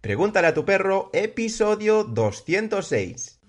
Pregúntale a tu perro, episodio 206.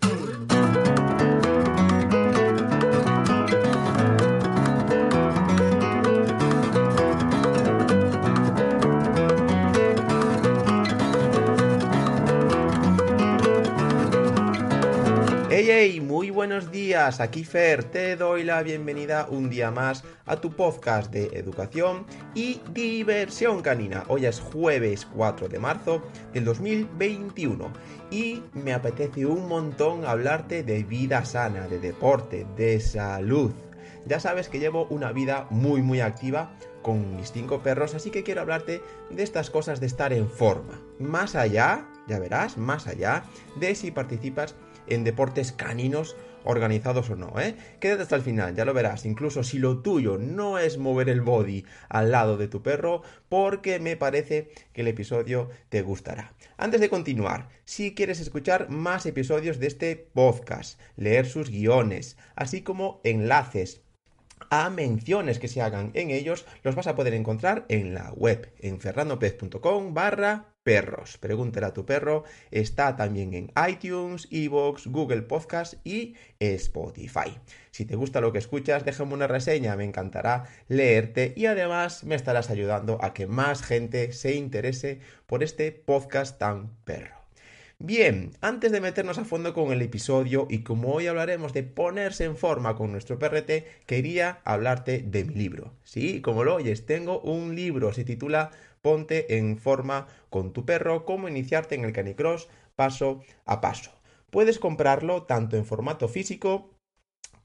Hey, muy buenos días, aquí Fer, te doy la bienvenida un día más a tu podcast de educación y diversión canina. Hoy es jueves 4 de marzo del 2021 y me apetece un montón hablarte de vida sana, de deporte, de salud. Ya sabes que llevo una vida muy muy activa con mis cinco perros, así que quiero hablarte de estas cosas de estar en forma. Más allá, ya verás, más allá de si participas en deportes caninos organizados o no, ¿eh? Quédate hasta el final, ya lo verás, incluso si lo tuyo no es mover el body al lado de tu perro, porque me parece que el episodio te gustará. Antes de continuar, si quieres escuchar más episodios de este podcast, leer sus guiones, así como enlaces a menciones que se hagan en ellos, los vas a poder encontrar en la web, en ferrandopez.com barra perros. Pregúntale a tu perro. Está también en iTunes, Evox, Google Podcast y Spotify. Si te gusta lo que escuchas, déjame una reseña, me encantará leerte y además me estarás ayudando a que más gente se interese por este podcast tan perro. Bien, antes de meternos a fondo con el episodio y como hoy hablaremos de ponerse en forma con nuestro PRT, quería hablarte de mi libro. Sí, como lo oyes, tengo un libro, se titula Ponte en forma con tu perro, cómo iniciarte en el canicross paso a paso. Puedes comprarlo tanto en formato físico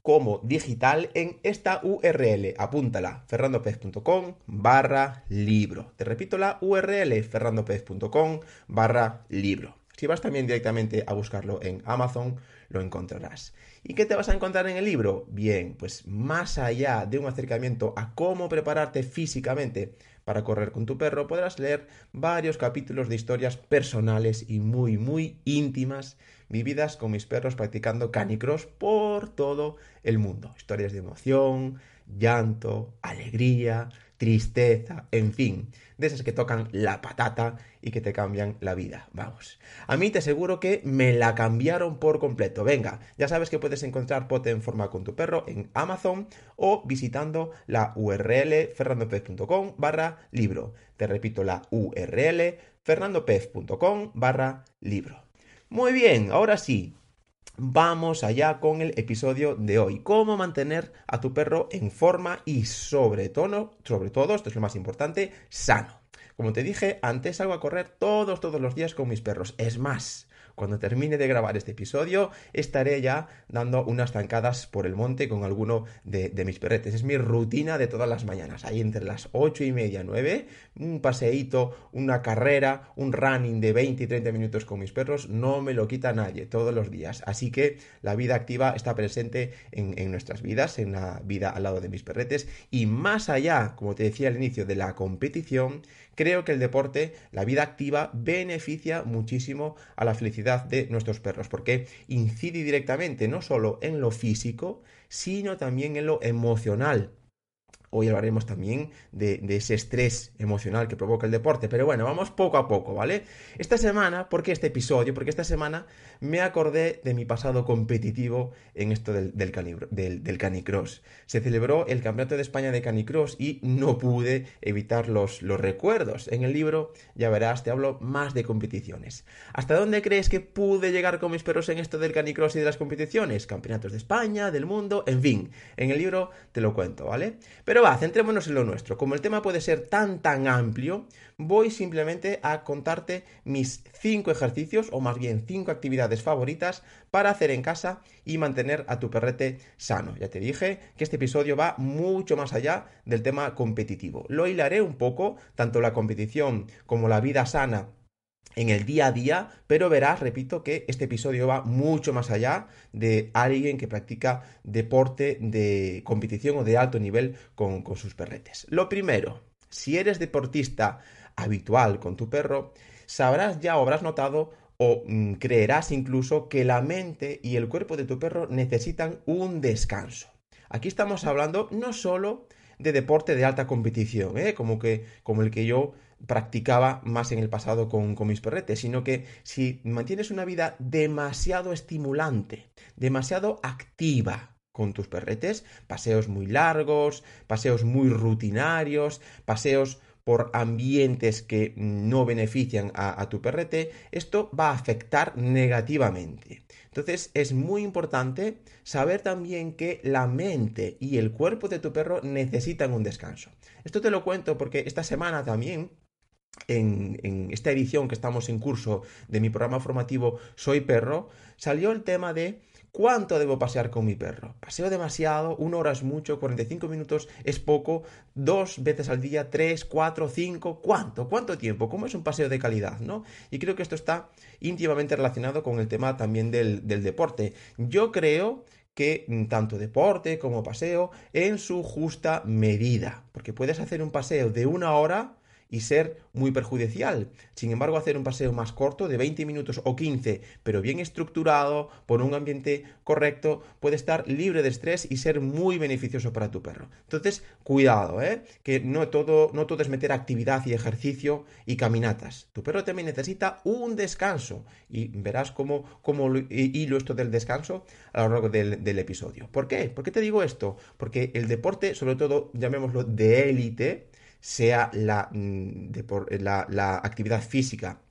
como digital en esta URL. Apúntala, ferrandopez.com barra libro. Te repito la URL, ferrandopez.com barra libro. Si vas también directamente a buscarlo en Amazon, lo encontrarás. ¿Y qué te vas a encontrar en el libro? Bien, pues más allá de un acercamiento a cómo prepararte físicamente para correr con tu perro, podrás leer varios capítulos de historias personales y muy, muy íntimas vividas con mis perros practicando canicross por todo el mundo. Historias de emoción, llanto, alegría, tristeza, en fin, de esas que tocan la patata y que te cambian la vida. Vamos. A mí te aseguro que me la cambiaron por completo. Venga, ya sabes que puedes encontrar Pote en forma con tu perro en Amazon o visitando la URL fernandopez.com barra libro. Te repito la URL fernandopez.com barra libro. Muy bien, ahora sí, Vamos allá con el episodio de hoy. Cómo mantener a tu perro en forma y sobre todo, sobre todo, esto es lo más importante, sano. Como te dije, antes salgo a correr todos, todos los días con mis perros. Es más, cuando termine de grabar este episodio, estaré ya dando unas zancadas por el monte con alguno de, mis perretes. Es mi rutina de todas las mañanas. Ahí entre las 8 y media, 9, un paseíto, una carrera, un running de 20 y 30 minutos con mis perros, no me lo quita nadie todos los días. Así que la vida activa está presente en, en nuestras vidas, en la vida al lado de mis perretes y más allá, como te decía al inicio, de la competición, creo que el deporte, la vida activa, beneficia muchísimo a la felicidad de nuestros perros, porque incide directamente no solo en lo físico, sino también en lo emocional. Hoy hablaremos también de, ese estrés emocional que provoca el deporte. Pero bueno, vamos poco a poco, ¿vale? Esta semana, ¿por qué este episodio? Porque esta semana me acordé de mi pasado competitivo en esto del, del, canicross. Se celebró el Campeonato de España de Canicross y no pude evitar los, los recuerdos. En el libro, ya verás, te hablo más de competiciones. ¿Hasta dónde crees que pude llegar con mis perros en esto del canicross y de las competiciones? Campeonatos de España, del mundo, en fin. En el libro te lo cuento, ¿vale? Pero pero va, centrémonos en lo nuestro. Como el tema puede ser tan tan amplio, voy simplemente a contarte mis cinco ejercicios, o más bien cinco actividades favoritas para hacer en casa y mantener a tu perrete sano. Ya te dije que este episodio va mucho más allá del tema competitivo. Lo hilaré un poco, tanto la competición como la vida sana en el día a día, pero verás, repito, que este episodio va mucho más allá de alguien que practica deporte de competición o de alto nivel con, sus perretes. Lo primero, si eres deportista habitual con tu perro, sabrás ya o habrás notado o mm, creerás incluso que la mente y el cuerpo de tu perro necesitan un descanso. Aquí estamos hablando no solo de deporte de alta competición, ¿eh? como, que, como el que yo practicaba más en el pasado con, mis perretes, sino que si mantienes una vida demasiado estimulante, demasiado activa con tus perretes, paseos muy largos, paseos muy rutinarios, paseos por ambientes que no benefician a, tu perrete, esto va a afectar negativamente. Entonces es muy importante saber también que la mente y el cuerpo de tu perro necesitan un descanso. Esto te lo cuento porque esta semana también en, esta edición que estamos en curso de mi programa formativo Soy Perro, salió el tema de ¿Cuánto debo pasear con mi perro? Paseo demasiado, una hora es mucho, 45 minutos es poco, dos veces al día, tres, cuatro, cinco, ¿cuánto? ¿Cuánto tiempo? ¿Cómo es un paseo de calidad? ¿no? Y creo que esto está íntimamente relacionado con el tema también del, del deporte. Yo creo que mm, tanto deporte como paseo en su justa medida, porque puedes hacer un paseo de una hora y ser muy perjudicial. Sin embargo, hacer un paseo más corto de 20 minutos o 15, pero bien estructurado, por un ambiente correcto, puede estar libre de estrés y ser muy beneficioso para tu perro. Entonces, cuidado, ¿eh? que no todo, no todo es meter actividad y ejercicio y caminatas. Tu perro también necesita un descanso y verás cómo, cómo hilo esto del descanso a lo largo del, del episodio. ¿Por qué? ¿Por qué te digo esto? Porque el deporte, sobre todo, llamémoslo de élite, sea mm, la, la, actividad física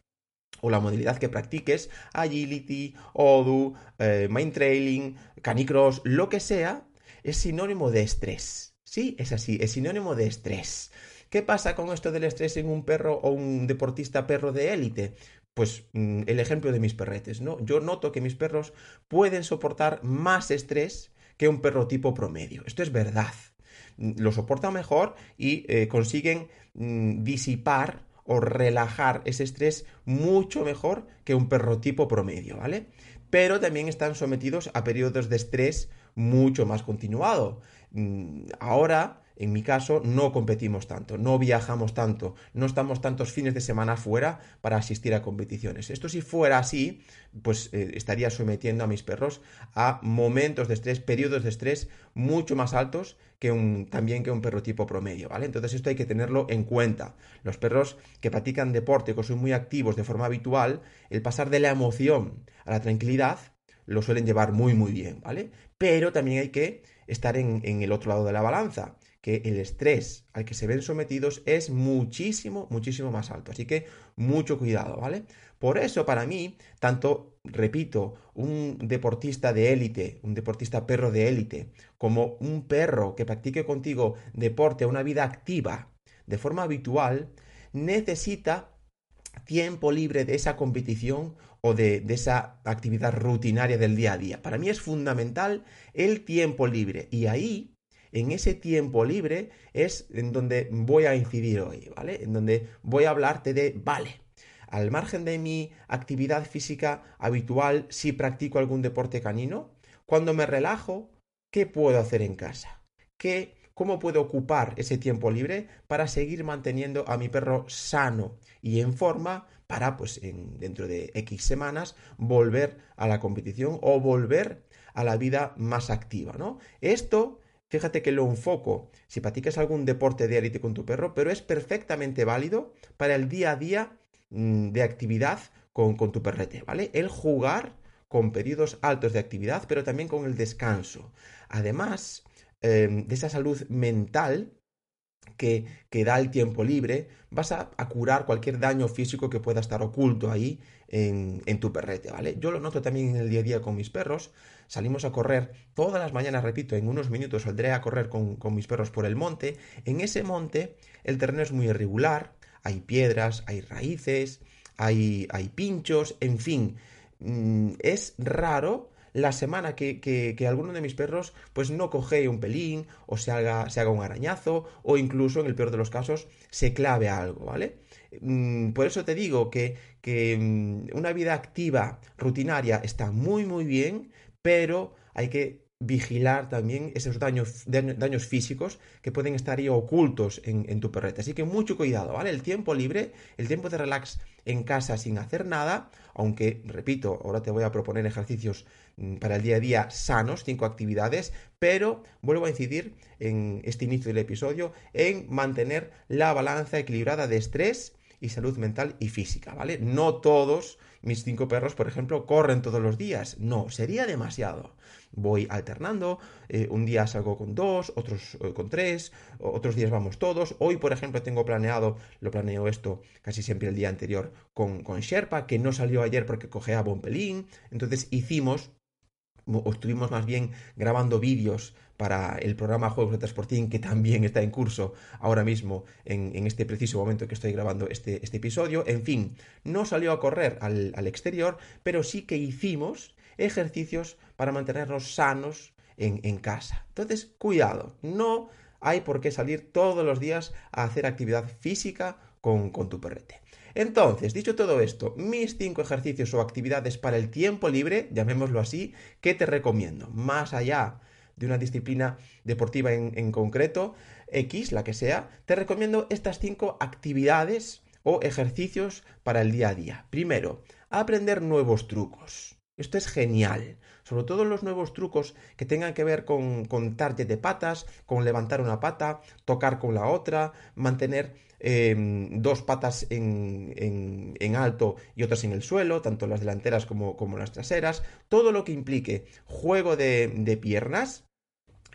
o la modalidad que practiques, agility, odu, eh, mind trailing, canicross, lo que sea, es sinónimo de estrés. Sí, es así, es sinónimo de estrés. ¿Qué pasa con esto del estrés en un perro o un deportista perro de élite? Pues mm, el ejemplo de mis perretes, ¿no? Yo noto que mis perros pueden soportar más estrés que un perro tipo promedio. Esto es verdad lo soportan mejor y eh, consiguen mm, disipar o relajar ese estrés mucho mejor que un perro tipo promedio, ¿vale? Pero también están sometidos a periodos de estrés mucho más continuado. Mm, ahora en mi caso, no competimos tanto, no viajamos tanto, no estamos tantos fines de semana fuera para asistir a competiciones. Esto si fuera así, pues eh, estaría sometiendo a mis perros a momentos de estrés, periodos de estrés mucho más altos que un, también que un perro tipo promedio, ¿vale? Entonces esto hay que tenerlo en cuenta. Los perros que practican deporte, que son muy activos de forma habitual, el pasar de la emoción a la tranquilidad lo suelen llevar muy muy bien, ¿vale? Pero también hay que estar en, en el otro lado de la balanza que el estrés al que se ven sometidos es muchísimo, muchísimo más alto. Así que mucho cuidado, ¿vale? Por eso, para mí, tanto, repito, un deportista de élite, un deportista perro de élite, como un perro que practique contigo deporte, una vida activa, de forma habitual, necesita tiempo libre de esa competición o de, de, esa actividad rutinaria del día a día. Para mí es fundamental el tiempo libre y ahí en ese tiempo libre es en donde voy a incidir hoy, ¿vale? En donde voy a hablarte de, vale, al margen de mi actividad física habitual, si practico algún deporte canino, cuando me relajo, ¿qué puedo hacer en casa? ¿Qué, ¿Cómo puedo ocupar ese tiempo libre para seguir manteniendo a mi perro sano y en forma para, pues, en, dentro de X semanas, volver a la competición o volver a la vida más activa, ¿no? Esto Fíjate que lo enfoco si practicas algún deporte de élite con tu perro, pero es perfectamente válido para el día a día mm, de actividad con, tu perrete, ¿vale? El jugar con periodos altos de actividad, pero también con el descanso. Además em, de esa salud mental que, que, da el tiempo libre, vas a, curar cualquier daño físico que pueda estar oculto ahí en, en, tu perrete, ¿vale? Yo lo noto también en el día a día con mis perros salimos a correr todas las mañanas, repito, en unos minutos saldré a correr con, mis perros por el monte. En ese monte el terreno es muy irregular, hay piedras, hay raíces, hay, hay pinchos, en fin, mm, es raro la semana que, que, alguno de mis perros pues no coge un pelín o se haga, se haga un arañazo o incluso en el peor de los casos se clave algo, ¿vale? Mm, por eso te digo que, que mm, una vida activa, rutinaria, está muy muy bien, pero hay que vigilar también esos daños, daños físicos que pueden estar ahí ocultos en, tu perrete. Así que mucho cuidado, ¿vale? El tiempo libre, el tiempo de relax en casa sin hacer nada, aunque, repito, ahora te voy a proponer ejercicios para el día a día sanos, cinco actividades, pero vuelvo a incidir en este inicio del episodio en mantener la balanza equilibrada de estrés y salud mental y física, ¿vale? No todos mis cinco perros, por ejemplo, corren todos los días. No, sería demasiado. Voy alternando, eh, un día salgo con dos, otros eh, con tres, otros días vamos todos. Hoy, por ejemplo, tengo planeado, lo planeo esto casi siempre el día anterior con, con Sherpa, que no salió ayer porque cojeaba un pelín. Entonces hicimos o estuvimos más bien grabando vídeos para el programa Juegos de Transportín, que también está en curso ahora mismo, en, este preciso momento que estoy grabando este, este, episodio. En fin, no salió a correr al, exterior, pero sí que hicimos ejercicios para mantenernos sanos en, en casa. Entonces, cuidado, no hay por qué salir todos los días a hacer actividad física con, con tu perrete. Entonces, dicho todo esto, mis cinco ejercicios o actividades para el tiempo libre, llamémoslo así, ¿qué te recomiendo? Más allá de una disciplina deportiva en, concreto, X, la que sea, te recomiendo estas cinco actividades o ejercicios para el día a día. Primero, aprender nuevos trucos. Esto es genial. Sobre todo los nuevos trucos que tengan que ver con, con target de patas, con levantar una pata, tocar con la otra, mantener Em, dos patas en, en, alto y otras en el suelo, tanto las delanteras como, como las traseras, todo lo que implique juego de, de piernas,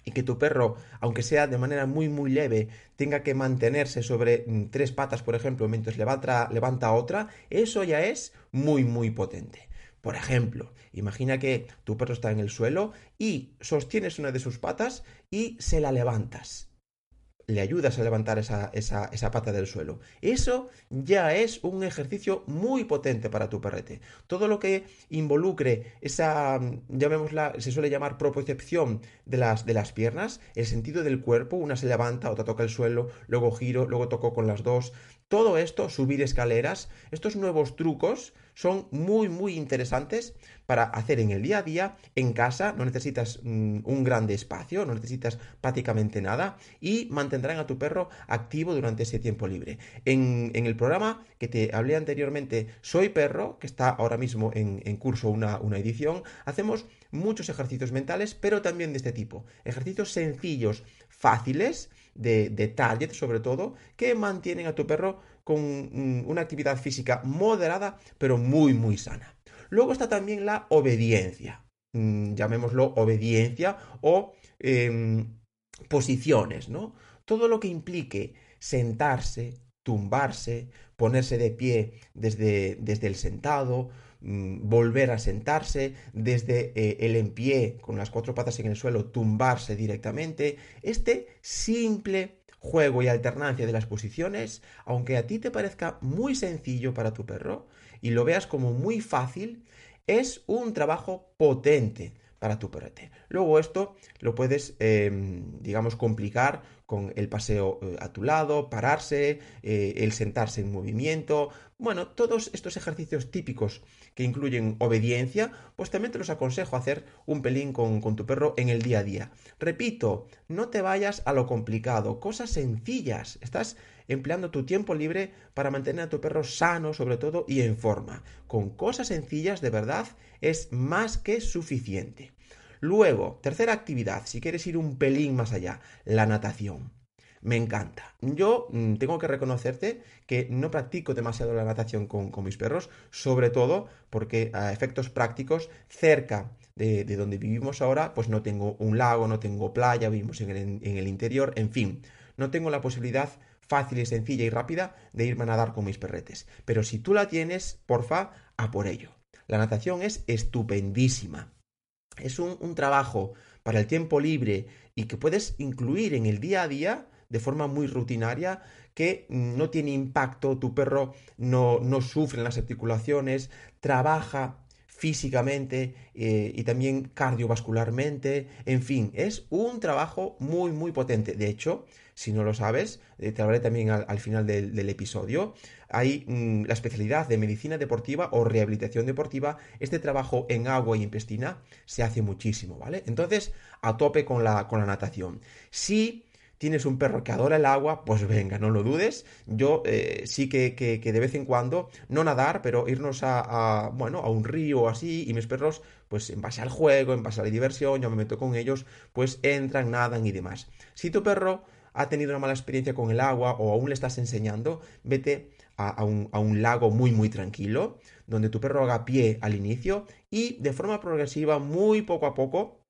y que tu perro, aunque sea de manera muy muy leve, tenga que mantenerse sobre mm, tres patas, por ejemplo, mientras levanta, levanta otra, eso ya es muy muy potente. Por ejemplo, imagina que tu perro está en el suelo y sostienes una de sus patas y se la levantas le ayudas a levantar esa, esa, pata del suelo. Eso ya es un ejercicio muy potente para tu perrete. Todo lo que involucre esa, llamémosla, se suele llamar propiocepción de las, de las piernas, el sentido del cuerpo, una se levanta, otra toca el suelo, luego giro, luego toco con las dos. Todo esto, subir escaleras, estos nuevos trucos son muy, muy interesantes para hacer en el día a día, en casa, no necesitas mm, un grande espacio, no necesitas prácticamente nada y mantendrán a tu perro activo durante ese tiempo libre. En, el programa que te hablé anteriormente, Soy Perro, que está ahora mismo en, curso una, una edición, hacemos muchos ejercicios mentales, pero también de este tipo. Ejercicios sencillos, fáciles, de, de target sobre todo, que mantienen a tu perro con mm, una actividad física moderada, pero muy, muy sana. Luego está también la obediencia, mm, llamémoslo obediencia o em, posiciones, ¿no? Todo lo que implique sentarse, tumbarse, ponerse de pie desde, desde el sentado, mm, volver a sentarse, desde eh, el en pie con las cuatro patas en el suelo, tumbarse directamente. Este simple juego y alternancia de las posiciones, aunque a ti te parezca muy sencillo para tu perro y lo veas como muy fácil, es un trabajo potente para tu perrete. Luego esto lo puedes, em, digamos, complicar con el paseo eh, a tu lado, pararse, eh, el sentarse en movimiento. Bueno, todos estos ejercicios típicos que incluyen obediencia, pues también te los aconsejo hacer un pelín con, con tu perro en el día a día. Repito, no te vayas a lo complicado, cosas sencillas. Estás empleando tu tiempo libre para mantener a tu perro sano sobre todo y en forma. Con cosas sencillas de verdad es más que suficiente. Luego, tercera actividad, si quieres ir un pelín más allá, la natación. Me encanta. Yo mm, tengo que reconocerte que no practico demasiado la natación con, mis perros, sobre todo porque a efectos prácticos, cerca de, donde vivimos ahora, pues no tengo un lago, no tengo playa, vivimos en el, en el interior, en fin, no tengo la posibilidad fácil y sencilla y rápida de irme a nadar con mis perretes. Pero si tú la tienes, porfa, a por ello. La natación es estupendísima. Es un, trabajo para el tiempo libre y que puedes incluir en el día a día de forma muy rutinaria que no tiene impacto, tu perro no, no sufre en las articulaciones, trabaja físicamente eh, y también cardiovascularmente, en fin, es un trabajo muy muy potente. De hecho, si no lo sabes, eh, te hablaré también al, final del, episodio. Hay mm, la especialidad de medicina deportiva o rehabilitación deportiva. Este trabajo en agua y en piscina se hace muchísimo, ¿vale? Entonces, a tope con la, con la natación. Si tienes un perro que adora el agua, pues venga, no lo dudes. Yo eh, sí que, que, de vez en cuando, no nadar, pero irnos a, a, bueno, a un río o así, y mis perros, pues en base al juego, en base a la diversión, yo me meto con ellos, pues entran, nadan y demás. Si tu perro ha tenido una mala experiencia con el agua o aún le estás enseñando, vete a, un, a un lago muy muy tranquilo, donde tu perro haga pie al inicio y de forma progresiva, muy poco a poco,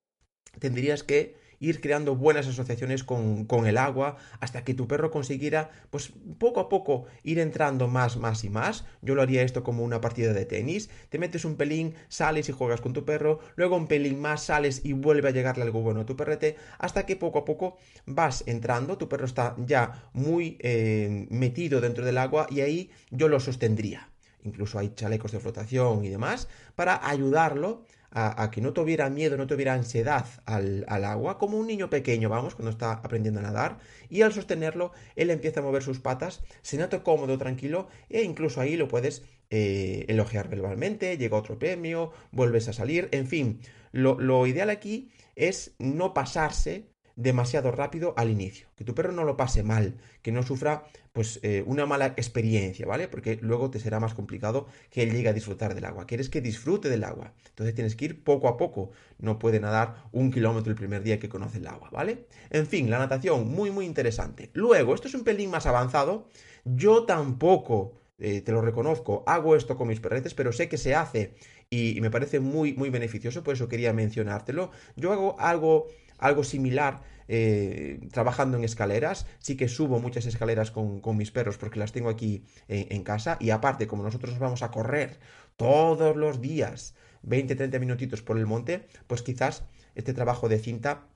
tendrías que ir creando buenas asociaciones con, el agua hasta que tu perro consiguiera, pues poco a poco ir entrando más, más y más. Yo lo haría esto como una partida de tenis. Te metes un pelín, sales y juegas con tu perro, luego un pelín más, sales y vuelve a llegarle algo bueno a tu perrete, hasta que poco a poco vas entrando, tu perro está ya muy eh, metido dentro del agua y ahí yo lo sostendría. Incluso hay chalecos de flotación y demás para ayudarlo a, que no tuviera miedo, no tuviera ansiedad al, agua, como un niño pequeño, vamos, cuando está aprendiendo a nadar, y al sostenerlo, él empieza a mover sus patas, se nota cómodo, tranquilo, e incluso ahí lo puedes eh, elogiar verbalmente, llega otro premio, vuelves a salir, en fin, lo, lo ideal aquí es no pasarse demasiado rápido al inicio, que tu perro no lo pase mal, que no sufra pues eh, una mala experiencia, ¿vale? Porque luego te será más complicado que él llegue a disfrutar del agua. Quieres que disfrute del agua, entonces tienes que ir poco a poco. No puede nadar un kilómetro el primer día que conoce el agua, ¿vale? En fin, la natación muy muy interesante. Luego, esto es un pelín más avanzado. Yo tampoco eh, te lo reconozco, hago esto con mis perretes, pero sé que se hace y, y, me parece muy, muy beneficioso, por eso quería mencionártelo. Yo hago algo algo similar eh, trabajando en escaleras. Sí que subo muchas escaleras con, mis perros porque las tengo aquí en, casa. Y aparte, como nosotros vamos a correr todos los días, 20-30 minutitos por el monte, pues quizás este trabajo de cinta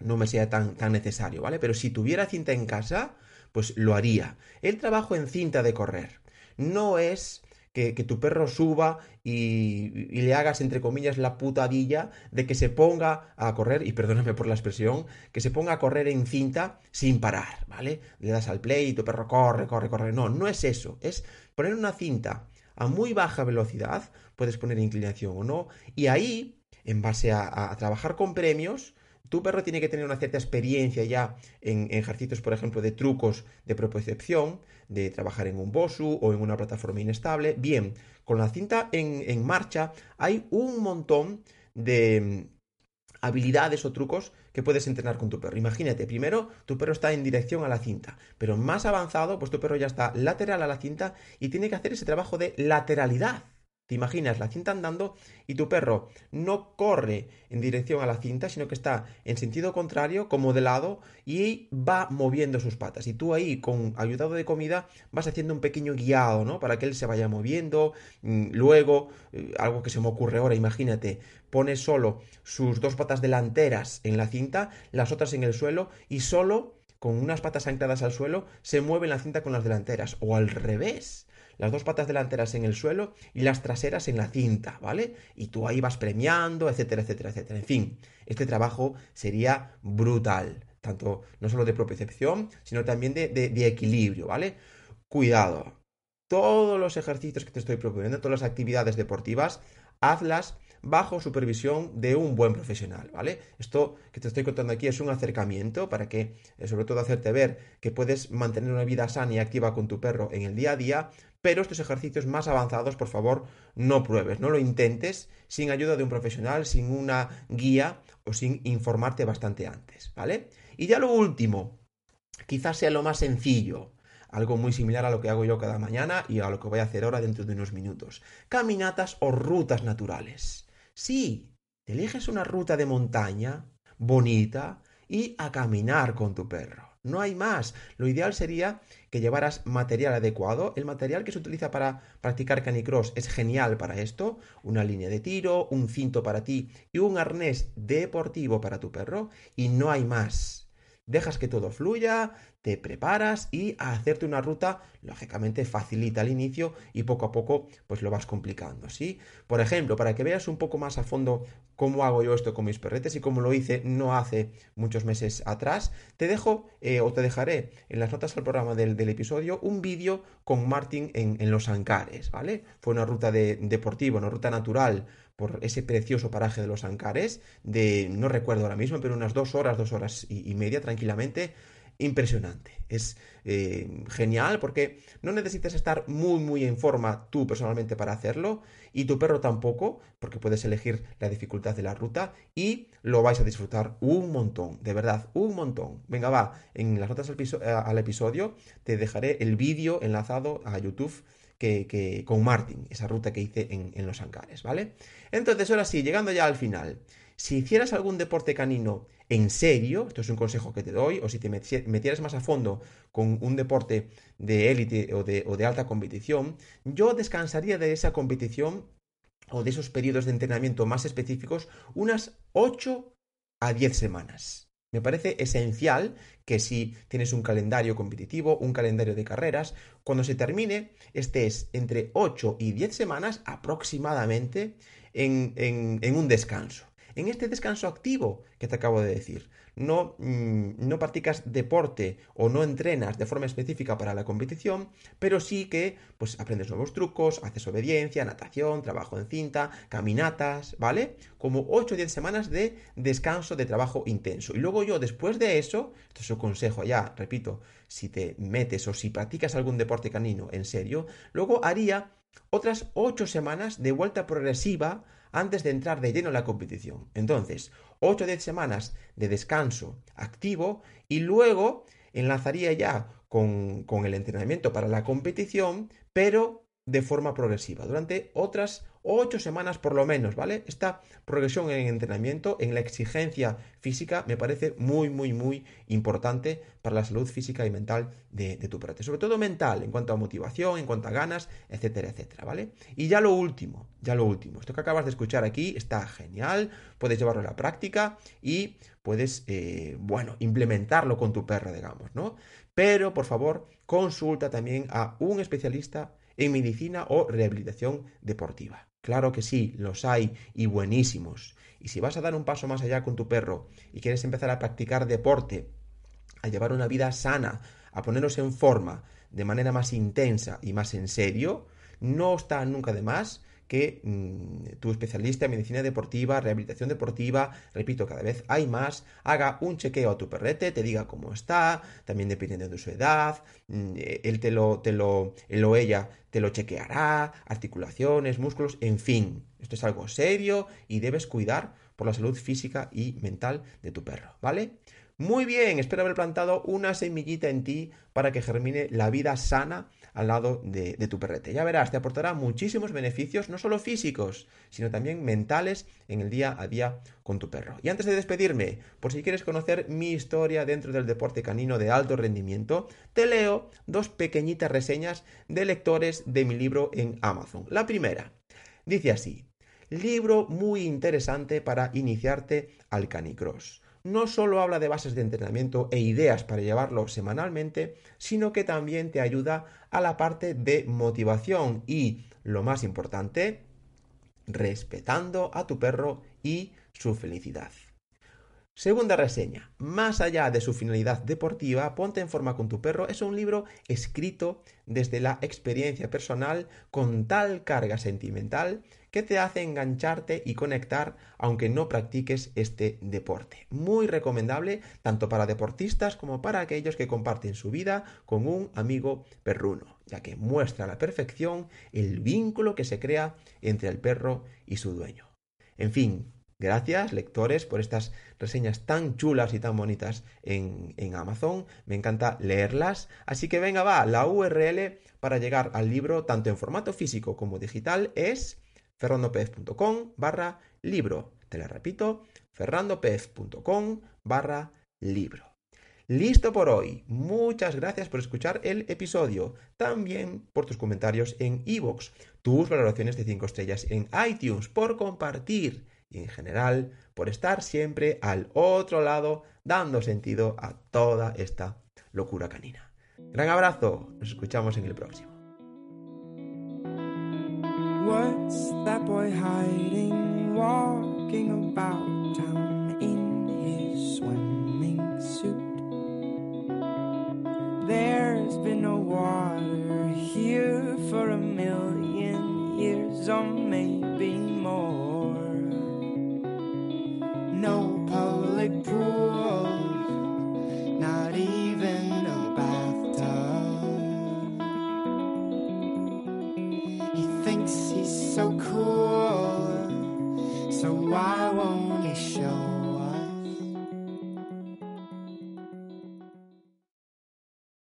no me sea tan, tan necesario, ¿vale? Pero si tuviera cinta en casa, pues lo haría. El trabajo en cinta de correr no es que, tu perro suba y, le hagas, entre comillas, la putadilla de que se ponga a correr, y perdóname por la expresión, que se ponga a correr en cinta sin parar, ¿vale? Le das al play y tu perro corre, corre, corre. No, no es eso. Es poner una cinta a muy baja velocidad, puedes poner inclinación o no, y ahí, en base a trabajar con premios, tu perro tiene que tener una cierta experiencia ya en, ejercicios, por ejemplo, de trucos de propiocepción, de trabajar en un BOSU o en una plataforma inestable. Bien, con la cinta en, marcha hay un montón de mm, habilidades o trucos que puedes entrenar con tu perro. Imagínate, primero tu perro está en dirección a la cinta, pero más avanzado, pues tu perro ya está lateral a la cinta y tiene que hacer ese trabajo de lateralidad. Te imaginas la cinta andando y tu perro no corre en dirección a la cinta, sino que está en sentido contrario, como de lado, y va moviendo sus patas. Y tú ahí, con ayudado de comida, vas haciendo un pequeño guiado, ¿no? Para que él se vaya moviendo. Mm, luego, eh, algo que se me ocurre ahora, imagínate, pones solo sus dos patas delanteras en la cinta, las otras en el suelo, y solo con unas patas ancladas al suelo, se mueve la cinta con las delanteras. O al revés las dos patas delanteras en el suelo y las traseras en la cinta, ¿vale? Y tú ahí vas premiando, etcétera, etcétera, etcétera. En fin, este trabajo sería brutal, tanto no solo de propiocepción, sino también de, de equilibrio, ¿vale? Cuidado, todos los ejercicios que te estoy proponiendo, todas las actividades deportivas, hazlas bajo supervisión de un buen profesional, ¿vale? Esto que te estoy contando aquí es un acercamiento para que, eh, sobre todo, hacerte ver que puedes mantener una vida sana y activa con tu perro en el día a día, pero estos ejercicios más avanzados, por favor, no pruebes, no lo intentes sin ayuda de un profesional, sin una guía o sin informarte bastante antes, ¿vale? Y ya lo último, quizás sea lo más sencillo, algo muy similar a lo que hago yo cada mañana y a lo que voy a hacer ahora dentro de unos minutos. Caminatas o rutas naturales. Sí, te eliges una ruta de montaña bonita y a caminar con tu perro. No hay más. Lo ideal sería que llevaras material adecuado. El material que se utiliza para practicar canicross es genial para esto. Una línea de tiro, un cinto para ti y un arnés deportivo para tu perro. Y no hay más dejas que todo fluya, te preparas y a hacerte una ruta, lógicamente facilita el inicio y poco a poco pues lo vas complicando, ¿sí? Por ejemplo, para que veas un poco más a fondo cómo hago yo esto con mis perretes y cómo lo hice no hace muchos meses atrás, te dejo eh, o te dejaré en las notas del programa del, episodio un vídeo con Martin en, Los Ancares, ¿vale? Fue una ruta de, deportiva, una ruta natural por ese precioso paraje de los Ancares, de, no recuerdo ahora mismo, pero unas dos horas, dos horas y, media tranquilamente. impresionante. Es eh, genial porque no necesitas estar muy muy en forma tú personalmente para hacerlo y tu perro tampoco porque puedes elegir la dificultad de la ruta y lo vais a disfrutar un montón, de verdad, un montón. Venga, va, en las notas al, episodio te dejaré el vídeo enlazado a YouTube que, con Martin, esa ruta que hice en, los Ancares, ¿vale? Entonces, ahora sí, llegando ya al final. Si hicieras algún deporte canino en serio, esto es un consejo que te doy, o si te metieras más a fondo con un deporte de élite o de, alta competición, yo descansaría de esa competición o de esos periodos de entrenamiento más específicos unas 8 a 10 semanas. Me parece esencial que si tienes un calendario competitivo, un calendario de carreras, cuando se termine estés entre 8 y 10 semanas aproximadamente en un descanso en este descanso activo que te acabo de decir. No, mm, no practicas deporte o no entrenas de forma específica para la competición, pero sí que pues aprendes nuevos trucos, haces obediencia, natación, trabajo en cinta, caminatas, ¿vale? Como 8 o 10 semanas de descanso de trabajo intenso. Y luego yo después de eso, esto es un consejo ya, repito, si te metes o si practicas algún deporte canino en serio, luego haría otras 8 semanas de vuelta progresiva antes de entrar de lleno en la competición. Entonces, 8 o 10 semanas de descanso activo y luego enlazaría ya con, con, el entrenamiento para la competición, pero de forma progresiva, durante otras ocho semanas por lo menos, ¿vale? Esta progresión en entrenamiento, en la exigencia física, me parece muy, muy, muy importante para la salud física y mental de, tu perrete. Sobre todo mental, en cuanto a motivación, en cuanto a ganas, etcétera, etcétera, ¿vale? Y ya lo último, ya lo último. Esto que acabas de escuchar aquí está genial, puedes llevarlo a la práctica y puedes, eh, bueno, implementarlo con tu perro, digamos, ¿no? Pero, por favor, consulta también a un especialista en medicina o rehabilitación deportiva. Claro que sí, los hay y buenísimos. Y si vas a dar un paso más allá con tu perro y quieres empezar a practicar deporte, a llevar una vida sana, a ponernos en forma de manera más intensa y más en serio, no está nunca de más que mm, tu especialista en medicina deportiva, rehabilitación deportiva, repito, cada vez hay más, haga un chequeo a tu perrete, te diga cómo está, también dependiendo de su edad, mm, él te lo, te lo, él o ella te lo chequeará, articulaciones, músculos, en fin, esto es algo serio y debes cuidar por la salud física y mental de tu perro, ¿vale? Muy bien, espero haber plantado una semillita en ti para que germine la vida sana al lado de, tu perrete. Ya verás, te aportará muchísimos beneficios, no solo físicos, sino también mentales en el día a día con tu perro. Y antes de despedirme, por si quieres conocer mi historia dentro del deporte canino de alto rendimiento, te leo dos pequeñitas reseñas de lectores de mi libro en Amazon. La primera dice así, libro muy interesante para iniciarte al canicross no solo habla de bases de entrenamiento e ideas para llevarlo semanalmente, sino que también te ayuda a la parte de motivación y, lo más importante, respetando a tu perro y su felicidad. Segunda reseña. Más allá de su finalidad deportiva, Ponte en forma con tu perro es un libro escrito desde la experiencia personal con tal carga sentimental que te hace engancharte y conectar aunque no practiques este deporte. Muy recomendable tanto para deportistas como para aquellos que comparten su vida con un amigo perruno, ya que muestra a la perfección el vínculo que se crea entre el perro y su dueño. En fin, Gracias, lectores, por estas reseñas tan chulas y tan bonitas en, Amazon. Me encanta leerlas. Así que venga, va, la URL para llegar al libro, tanto en formato físico como digital, es ferrandopez.com barra libro. Te la repito, ferrandopez.com barra libro. Listo por hoy. Muchas gracias por escuchar el episodio. También por tus comentarios en iVoox, tus valoraciones de 5 estrellas en iTunes, por compartir y en general por estar siempre al otro lado dando sentido a toda esta locura canina. Gran abrazo, nos escuchamos en el próximo. What's that boy hiding, walking about town in his swimming suit? There's been no water here for a million years, or maybe more.